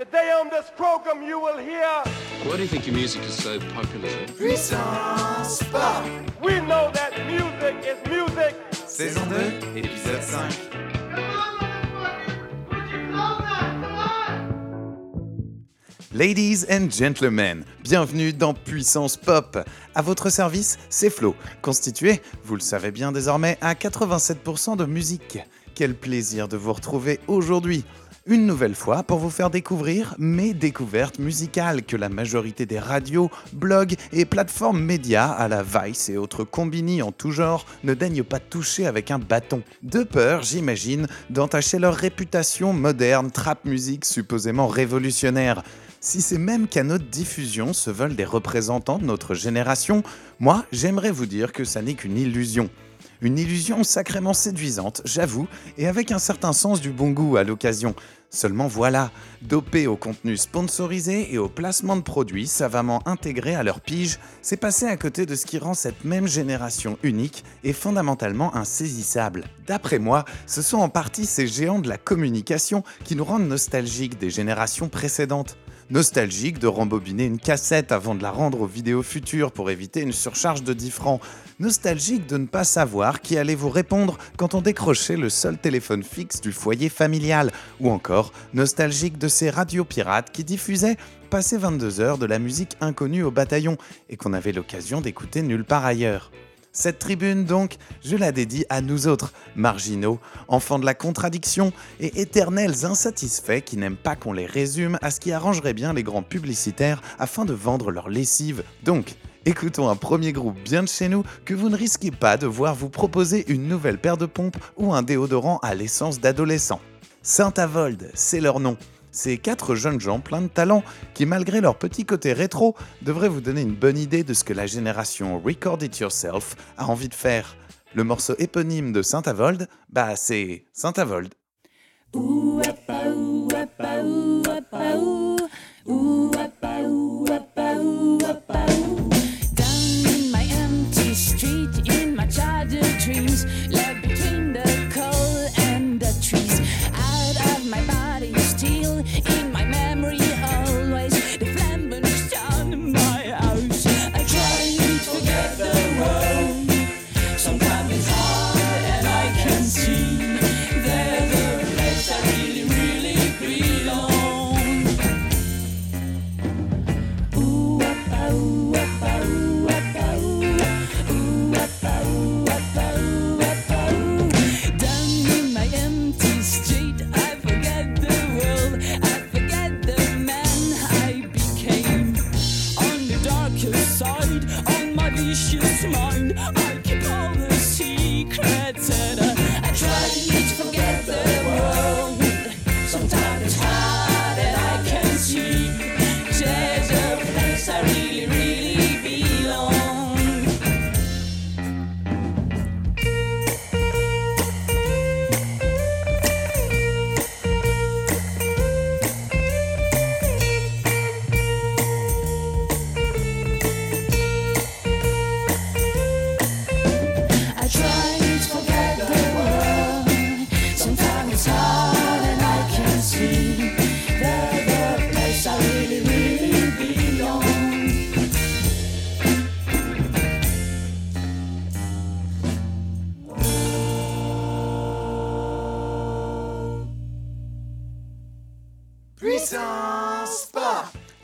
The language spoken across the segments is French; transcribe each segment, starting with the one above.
Today on this program you will hear Why do you think your music is so popular? Puissance Pop we know that music is music. Saison 2, épisode 5 Ladies and gentlemen, bienvenue dans Puissance Pop. À votre service, c'est Flo, constitué, vous le savez bien désormais, à 87% de musique. Quel plaisir de vous retrouver aujourd'hui. Une nouvelle fois pour vous faire découvrir mes découvertes musicales que la majorité des radios, blogs et plateformes médias à la Vice et autres combini en tout genre ne daignent pas toucher avec un bâton. De peur, j'imagine, d'entacher leur réputation moderne trap musique supposément révolutionnaire. Si ces mêmes canaux de diffusion se veulent des représentants de notre génération, moi j'aimerais vous dire que ça n'est qu'une illusion. Une illusion sacrément séduisante, j'avoue, et avec un certain sens du bon goût à l'occasion. Seulement voilà, dopé au contenu sponsorisé et au placement de produits savamment intégrés à leur pige, c'est passé à côté de ce qui rend cette même génération unique et fondamentalement insaisissable. D'après moi, ce sont en partie ces géants de la communication qui nous rendent nostalgiques des générations précédentes. Nostalgique de rembobiner une cassette avant de la rendre aux vidéos futures pour éviter une surcharge de 10 francs. Nostalgique de ne pas savoir qui allait vous répondre quand on décrochait le seul téléphone fixe du foyer familial. Ou encore, nostalgique de ces radios pirates qui diffusaient, passé 22 heures, de la musique inconnue au bataillon et qu'on avait l'occasion d'écouter nulle part ailleurs. Cette tribune, donc, je la dédie à nous autres, marginaux, enfants de la contradiction et éternels insatisfaits qui n'aiment pas qu'on les résume à ce qui arrangerait bien les grands publicitaires afin de vendre leur lessive. Donc, écoutons un premier groupe bien de chez nous que vous ne risquez pas de voir vous proposer une nouvelle paire de pompes ou un déodorant à l'essence d'adolescent. Saint-Avold, c'est leur nom. Ces quatre jeunes gens pleins de talent qui, malgré leur petit côté rétro, devraient vous donner une bonne idée de ce que la génération Record It Yourself a envie de faire. Le morceau éponyme de Saint-Avold, bah c'est Saint-Avold.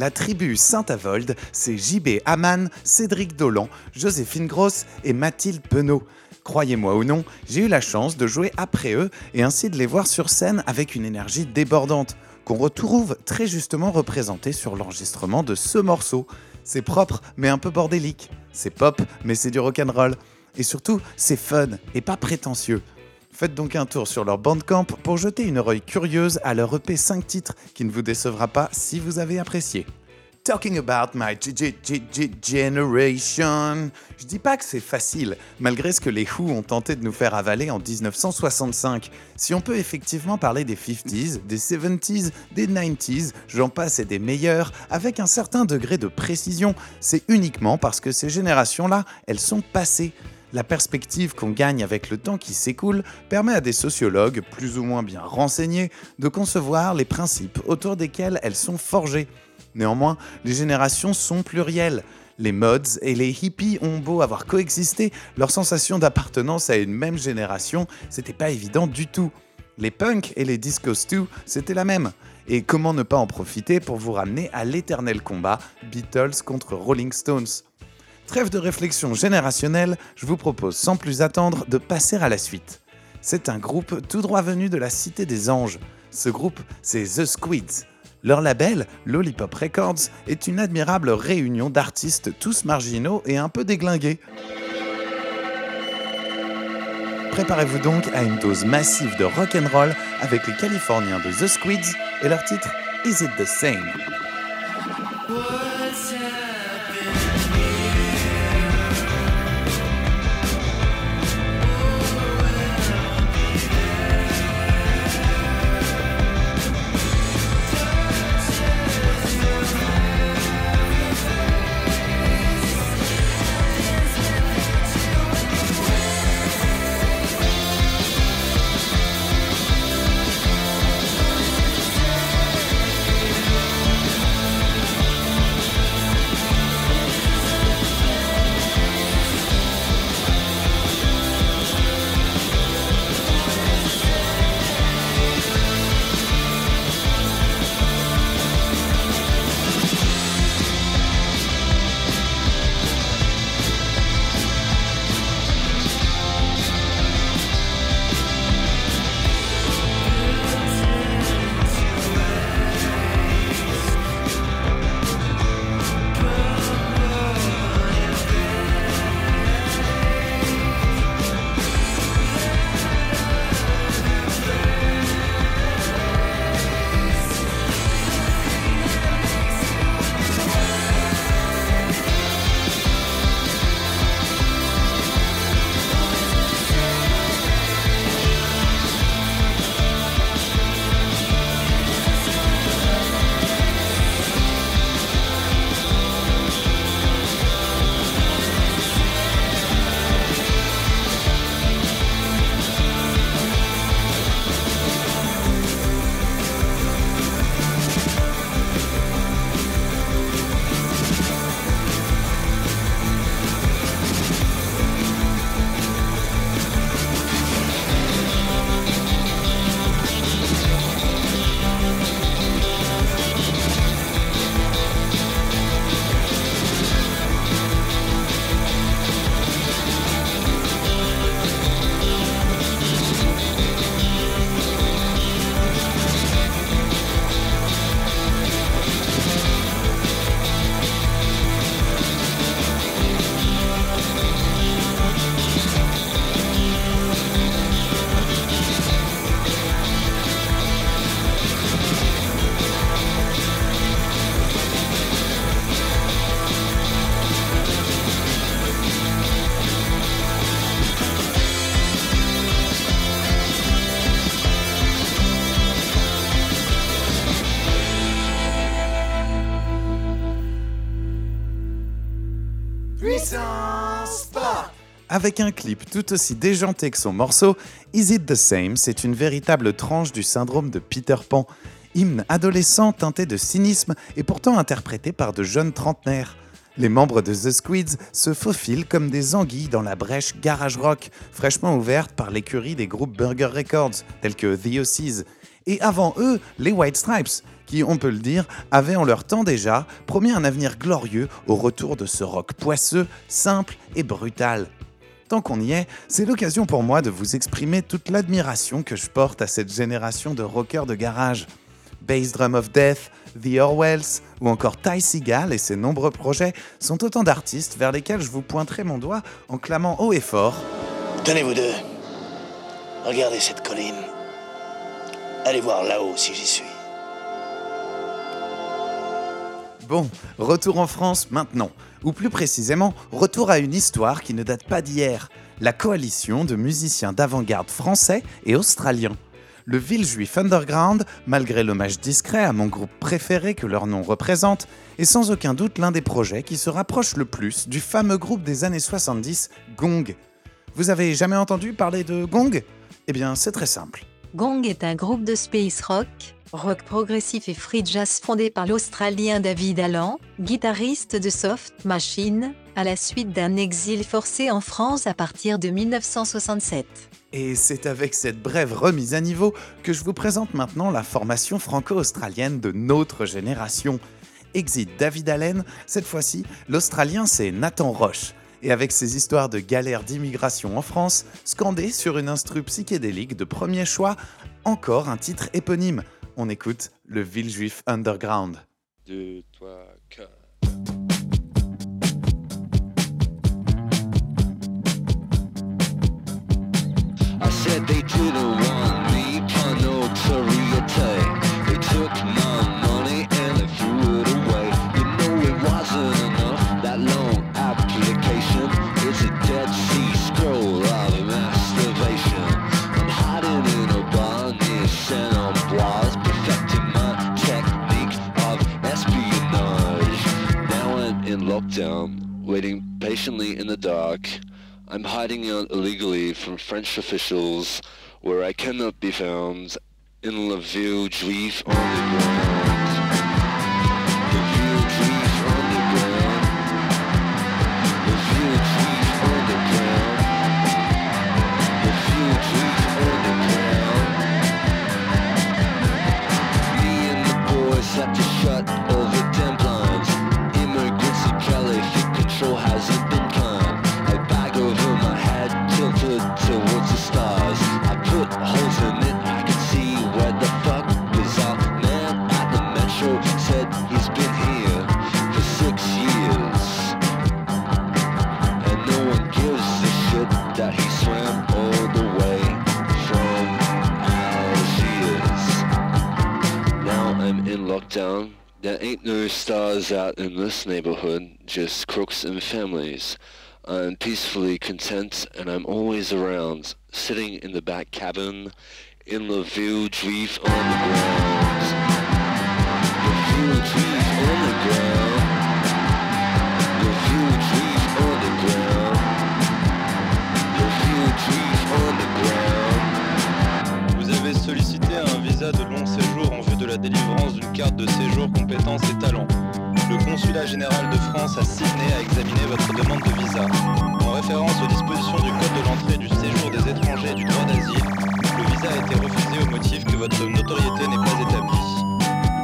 La tribu Saint-Avold, c'est JB Haman, Cédric Dolan, Joséphine Grosse et Mathilde Penaud. Croyez-moi ou non, j'ai eu la chance de jouer après eux et ainsi de les voir sur scène avec une énergie débordante, qu'on retrouve très justement représentée sur l'enregistrement de ce morceau. C'est propre mais un peu bordélique. C'est pop mais c'est du rock'n'roll. Et surtout, c'est fun et pas prétentieux. Faites donc un tour sur leur bandcamp pour jeter une oreille curieuse à leur EP 5 titres qui ne vous décevra pas si vous avez apprécié. Talking about my g- generation. Je dis pas que c'est facile, malgré ce que les Who ont tenté de nous faire avaler en 1965. Si on peut effectivement parler des 50s, des 70s, des 90s, j'en passe et des meilleurs, avec un certain degré de précision, c'est uniquement parce que ces générations-là, elles sont passées. La perspective qu'on gagne avec le temps qui s'écoule permet à des sociologues, plus ou moins bien renseignés, de concevoir les principes autour desquels elles sont forgées. Néanmoins, les générations sont plurielles. Les mods et les hippies ont beau avoir coexisté, leur sensation d'appartenance à une même génération, c'était pas évident du tout. Les punks et les disco stew, c'était la même. Et comment ne pas en profiter pour vous ramener à l'éternel combat Beatles contre Rolling Stones? Trêve de réflexion générationnelle, je vous propose sans plus attendre de passer à la suite. C'est un groupe tout droit venu de la Cité des Anges. Ce groupe, c'est The Squids. Leur label, Lollipop Records, est une admirable réunion d'artistes tous marginaux et un peu déglingués. Préparez-vous donc à une dose massive de rock'n'roll avec les Californiens de The Squids et leur titre Is It the Same? Avec un clip tout aussi déjanté que son morceau, Is It the Same C'est une véritable tranche du syndrome de Peter Pan. Hymne adolescent teinté de cynisme et pourtant interprété par de jeunes trentenaires. Les membres de The Squids se faufilent comme des anguilles dans la brèche garage rock, fraîchement ouverte par l'écurie des groupes Burger Records, tels que The Ossies. Et avant eux, les White Stripes, qui, on peut le dire, avaient en leur temps déjà promis un avenir glorieux au retour de ce rock poisseux, simple et brutal. Tant qu'on y est, c'est l'occasion pour moi de vous exprimer toute l'admiration que je porte à cette génération de rockers de garage. Bass Drum of Death, The Orwells ou encore Ty Seagal et ses nombreux projets sont autant d'artistes vers lesquels je vous pointerai mon doigt en clamant haut et fort Tenez-vous deux, regardez cette colline. Allez voir là-haut si j'y suis. Bon, retour en France maintenant, ou plus précisément, retour à une histoire qui ne date pas d'hier, la coalition de musiciens d'avant-garde français et australiens. Le Villejuif Underground, malgré l'hommage discret à mon groupe préféré que leur nom représente, est sans aucun doute l'un des projets qui se rapproche le plus du fameux groupe des années 70, Gong. Vous avez jamais entendu parler de Gong? Eh bien, c'est très simple. Gong est un groupe de space rock, rock progressif et free jazz fondé par l'Australien David Allen, guitariste de Soft Machine, à la suite d'un exil forcé en France à partir de 1967. Et c'est avec cette brève remise à niveau que je vous présente maintenant la formation franco-australienne de notre génération. Exit David Allen, cette fois-ci, l'Australien c'est Nathan Roche. Et avec ses histoires de galères d'immigration en France, scandé sur une instru psychédélique de premier choix, encore un titre éponyme. On écoute le Villejuif Underground. I'm hiding out illegally from French officials where I cannot be found in La Ville Juif underground. La stars out in this neighborhood, just crooks and families. I'm peacefully content and I'm always around, sitting in the back cabin in La Ville on the La talents. Le consulat général de France à Sydney a examiné votre demande de visa. En référence aux dispositions du Code de l'entrée du séjour des étrangers et du droit d'asile, le visa a été refusé au motif que votre notoriété n'est pas établie.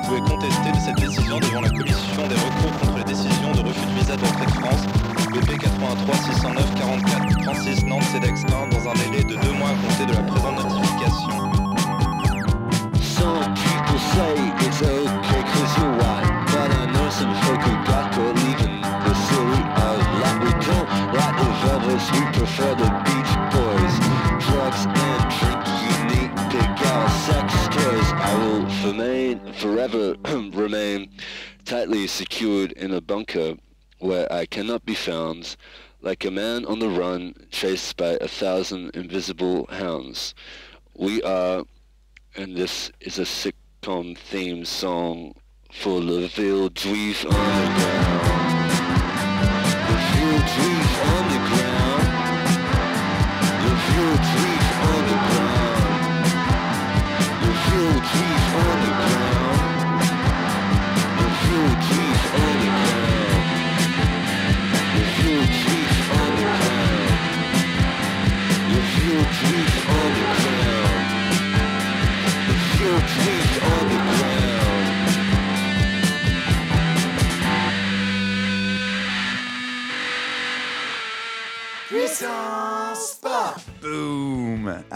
Vous pouvez contester de cette décision devant la commission des recours contre les décisions de refus de visa d'entrée de France, BP 83 609 44 36 Nantes CEDEX 1 the velvets, we prefer the beach boys. Drugs and drink, unique big gal sex toys I will remain, forever remain tightly secured in a bunker Where I cannot be found. Like a man on the run, chased by a thousand invisible hounds. We are and this is a sitcom theme song for the Ville Juif Underground. The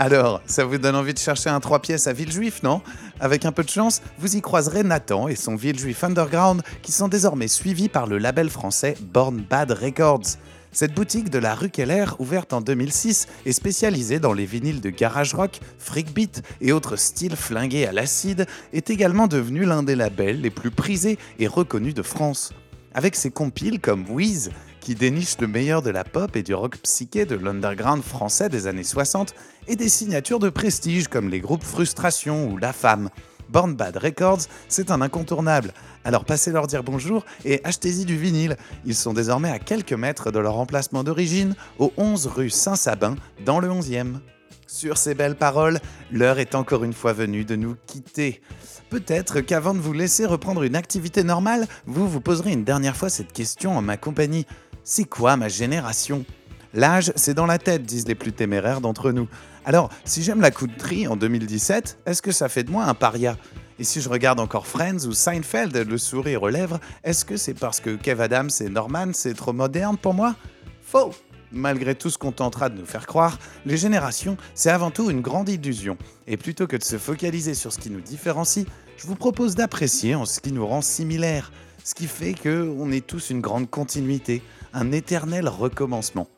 Alors, ça vous donne envie de chercher un 3 pièces à Villejuif, non? Avec un peu de chance, vous y croiserez Nathan et son Villejuif Underground qui sont désormais suivis par le label français Born Bad Records. Cette boutique de la rue Keller, ouverte en 2006, est spécialisée dans les vinyles de garage rock, freak beat et autres styles flingués à l'acide, est également devenue l'un des labels les plus prisés et reconnus de France. Avec ses compiles comme Wheeze, qui déniche le meilleur de la pop et du rock psyché de l'underground français des années 60, et des signatures de prestige comme les groupes Frustration ou La Femme. Born Bad Records, c'est un incontournable. Alors passez leur dire bonjour et achetez-y du vinyle. Ils sont désormais à quelques mètres de leur emplacement d'origine, au 11 rue Saint-Sabin, dans le 11e. Sur ces belles paroles, l'heure est encore une fois venue de nous quitter. Peut-être qu'avant de vous laisser reprendre une activité normale, vous vous poserez une dernière fois cette question en ma compagnie. C'est quoi ma génération? L'âge, c'est dans la tête, disent les plus téméraires d'entre nous. Alors, si j'aime la country en 2017, est-ce que ça fait de moi un paria? Et si je regarde encore Friends ou Seinfeld, le sourire aux lèvres, est-ce que c'est parce que Kev Adams et Norman, c'est trop moderne pour moi? Faux! Malgré tout ce qu'on tentera de nous faire croire, les générations, c'est avant tout une grande illusion. Et plutôt que de se focaliser sur ce qui nous différencie, je vous propose d'apprécier en ce qui nous rend similaires, ce qui fait que on est tous une grande continuité, un éternel recommencement.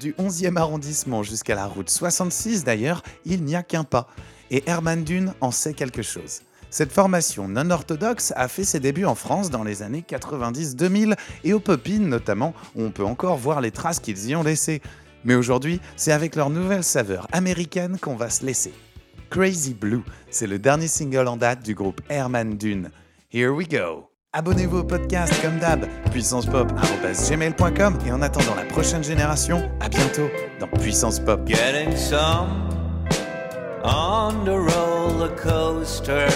Du 11e arrondissement jusqu'à la route 66 d'ailleurs, il n'y a qu'un pas. Et Herman Dune en sait quelque chose. Cette formation non orthodoxe a fait ses débuts en France dans les années 90-2000 et au Popin notamment, on peut encore voir les traces qu'ils y ont laissées. Mais aujourd'hui, c'est avec leur nouvelle saveur américaine qu'on va se laisser. Crazy Blue, c'est le dernier single en date du groupe Herman Dune. Here we go! Abonnez-vous au podcast comme d'hab, puissancepop.gmail.com et en attendant la prochaine génération, à bientôt dans Puissance Pop. Getting some on the roller coaster.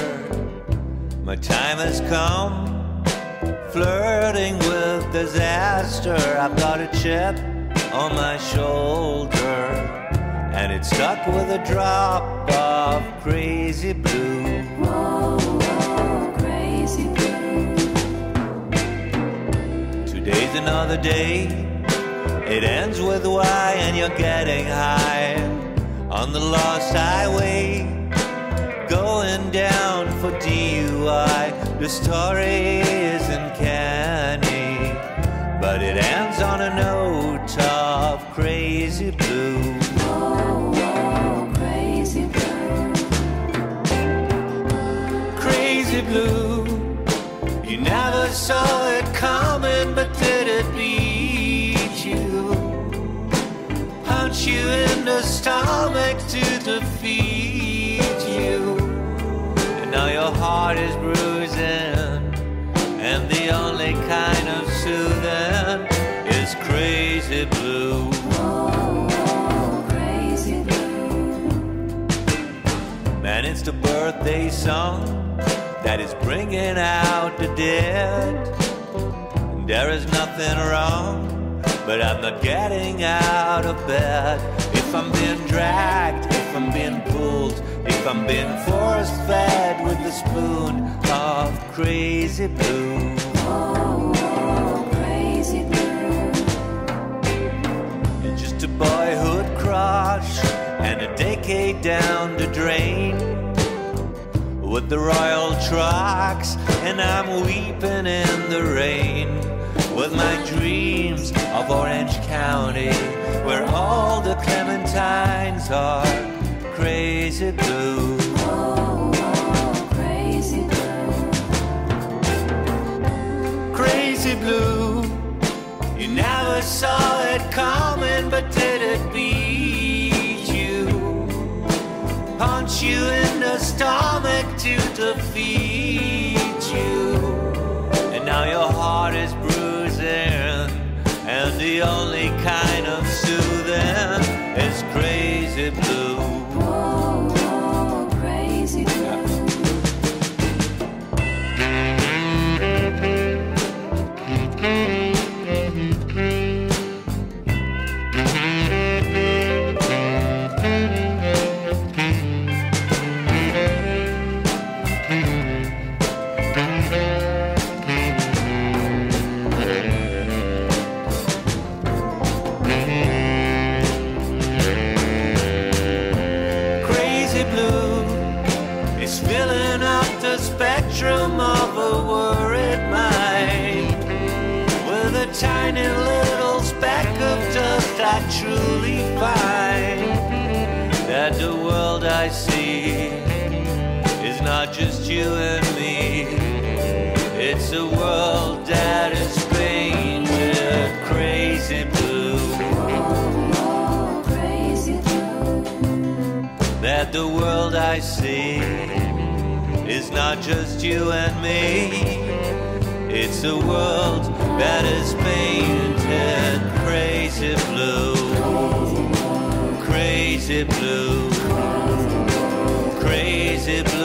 My time has come, flirting with disaster. I've got a chip on my shoulder, and it's stuck with a drop of crazy blue. Another day. It ends with why, and you're getting high on the lost highway. Going down for DUI. The story isn't canny, but it ends on a note of crazy blue. Crazy blue. You never saw it coming, but did in stomach to defeat you. And now your heart is bruising, and the only kind of soothing is crazy blue. Man, it's the birthday song that is bringing out the dead. There is nothing wrong, but I'm not getting out of bed. If I'm being dragged, if I'm being pulled, if I'm being force fed with a spoon of crazy blue. It's just a boyhood crush and a decade down the drain with the royal trucks, and I'm weeping in the rain with my dreams of Orange County, where all the clementines are crazy blue. Crazy blue, you never saw it coming, but did it beat you? punch you in the stomach to defeat you. And now your heart is bruising, and the only the world I see is not just you and me. It's a world that is painted crazy blue, crazy blue, crazy blue,